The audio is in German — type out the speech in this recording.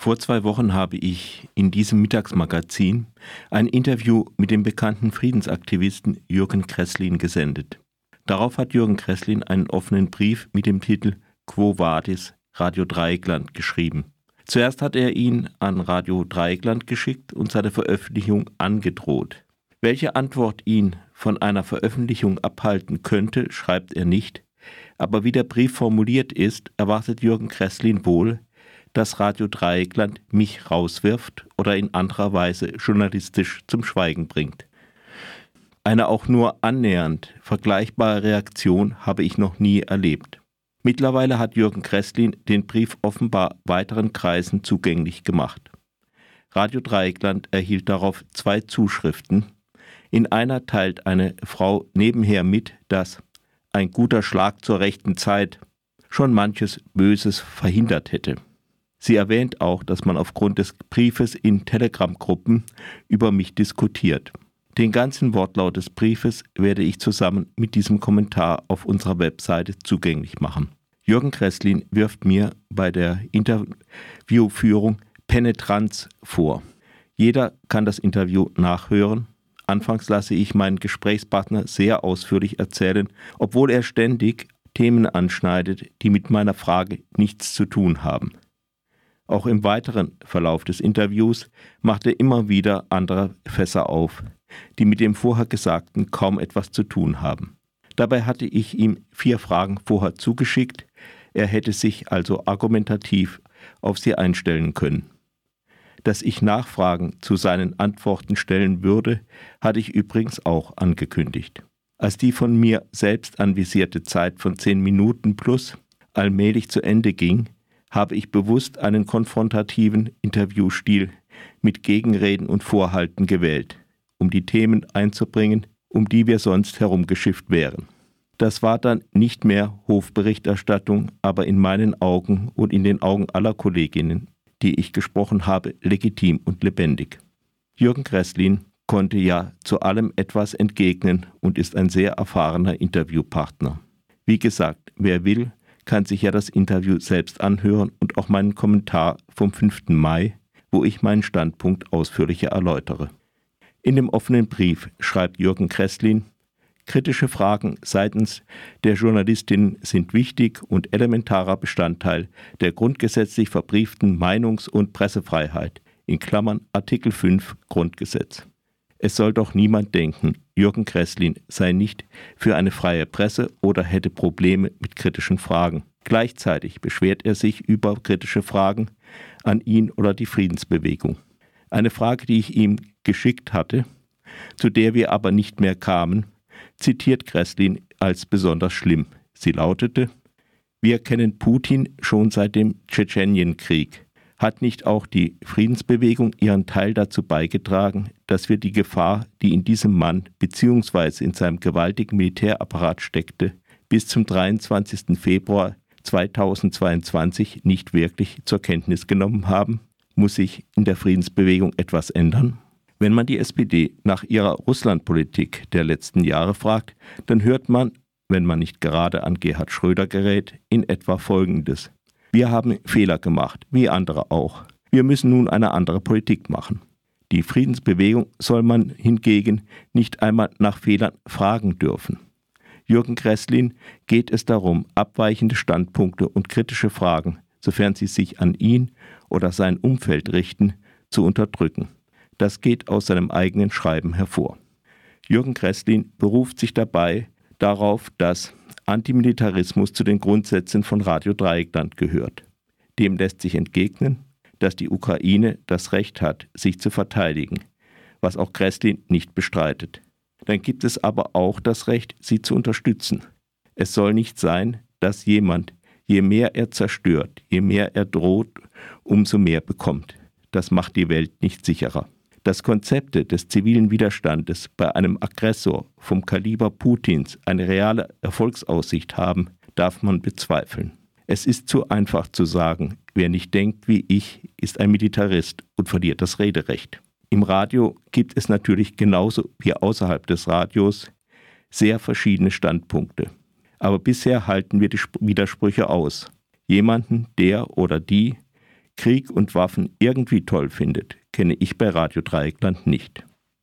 Vor zwei Wochen habe ich in diesem Mittagsmagazin ein Interview mit dem bekannten Friedensaktivisten Jürgen Kresslin gesendet. Darauf hat Jürgen Kresslin einen offenen Brief mit dem Titel Quo Vadis Radio Dreieckland geschrieben. Zuerst hat er ihn an Radio Dreieckland geschickt und seine Veröffentlichung angedroht. Welche Antwort ihn von einer Veröffentlichung abhalten könnte, schreibt er nicht, aber wie der Brief formuliert ist, erwartet Jürgen Kresslin wohl, dass Radio Dreieckland mich rauswirft oder in anderer Weise journalistisch zum Schweigen bringt. Eine auch nur annähernd vergleichbare Reaktion habe ich noch nie erlebt. Mittlerweile hat Jürgen Kresslin den Brief offenbar weiteren Kreisen zugänglich gemacht. Radio Dreieckland erhielt darauf zwei Zuschriften. In einer teilt eine Frau nebenher mit, dass ein guter Schlag zur rechten Zeit schon manches Böses verhindert hätte. Sie erwähnt auch, dass man aufgrund des Briefes in Telegram-Gruppen über mich diskutiert. Den ganzen Wortlaut des Briefes werde ich zusammen mit diesem Kommentar auf unserer Webseite zugänglich machen. Jürgen Kresslin wirft mir bei der Interviewführung Penetranz vor. Jeder kann das Interview nachhören. Anfangs lasse ich meinen Gesprächspartner sehr ausführlich erzählen, obwohl er ständig Themen anschneidet, die mit meiner Frage nichts zu tun haben. Auch im weiteren Verlauf des Interviews macht er immer wieder andere Fässer auf, die mit dem vorher Gesagten kaum etwas zu tun haben. Dabei hatte ich ihm vier Fragen vorher zugeschickt, er hätte sich also argumentativ auf sie einstellen können. Dass ich Nachfragen zu seinen Antworten stellen würde, hatte ich übrigens auch angekündigt. Als die von mir selbst anvisierte Zeit von zehn Minuten plus allmählich zu Ende ging, habe ich bewusst einen konfrontativen Interviewstil mit Gegenreden und Vorhalten gewählt, um die Themen einzubringen, um die wir sonst herumgeschifft wären. Das war dann nicht mehr Hofberichterstattung, aber in meinen Augen und in den Augen aller Kolleginnen, die ich gesprochen habe, legitim und lebendig. Jürgen Kresslin konnte ja zu allem etwas entgegnen und ist ein sehr erfahrener Interviewpartner. Wie gesagt, wer will, kann sich ja das Interview selbst anhören und auch meinen Kommentar vom 5. Mai, wo ich meinen Standpunkt ausführlicher erläutere. In dem offenen Brief schreibt Jürgen Kresslin, kritische Fragen seitens der Journalistin sind wichtig und elementarer Bestandteil der grundgesetzlich verbrieften Meinungs- und Pressefreiheit, in Klammern Artikel 5 Grundgesetz. Es soll doch niemand denken, Jürgen Kresslin sei nicht für eine freie Presse oder hätte Probleme mit kritischen Fragen. Gleichzeitig beschwert er sich über kritische Fragen an ihn oder die Friedensbewegung. Eine Frage, die ich ihm geschickt hatte, zu der wir aber nicht mehr kamen, zitiert Kresslin als besonders schlimm. Sie lautete, wir kennen Putin schon seit dem Tschetschenienkrieg. Hat nicht auch die Friedensbewegung ihren Teil dazu beigetragen, dass wir die Gefahr, die in diesem Mann bzw. in seinem gewaltigen Militärapparat steckte, bis zum 23. Februar 2022 nicht wirklich zur Kenntnis genommen haben? Muss sich in der Friedensbewegung etwas ändern? Wenn man die SPD nach ihrer Russlandpolitik der letzten Jahre fragt, dann hört man, wenn man nicht gerade an Gerhard Schröder gerät, in etwa Folgendes. Wir haben Fehler gemacht, wie andere auch. Wir müssen nun eine andere Politik machen. Die Friedensbewegung soll man hingegen nicht einmal nach Fehlern fragen dürfen. Jürgen Kresslin geht es darum, abweichende Standpunkte und kritische Fragen, sofern sie sich an ihn oder sein Umfeld richten, zu unterdrücken. Das geht aus seinem eigenen Schreiben hervor. Jürgen Kresslin beruft sich dabei darauf, dass Antimilitarismus zu den Grundsätzen von Radio Dreieckland gehört. Dem lässt sich entgegnen, dass die Ukraine das Recht hat, sich zu verteidigen, was auch Kreslin nicht bestreitet. Dann gibt es aber auch das Recht, sie zu unterstützen. Es soll nicht sein, dass jemand, je mehr er zerstört, je mehr er droht, umso mehr bekommt. Das macht die Welt nicht sicherer. Dass Konzepte des zivilen Widerstandes bei einem Aggressor vom Kaliber Putins eine reale Erfolgsaussicht haben, darf man bezweifeln. Es ist zu einfach zu sagen, wer nicht denkt wie ich, ist ein Militarist und verliert das Rederecht. Im Radio gibt es natürlich genauso wie außerhalb des Radios sehr verschiedene Standpunkte. Aber bisher halten wir die Widersprüche aus. Jemanden, der oder die Krieg und Waffen irgendwie toll findet, kenne ich bei Radio Dreieckland nicht.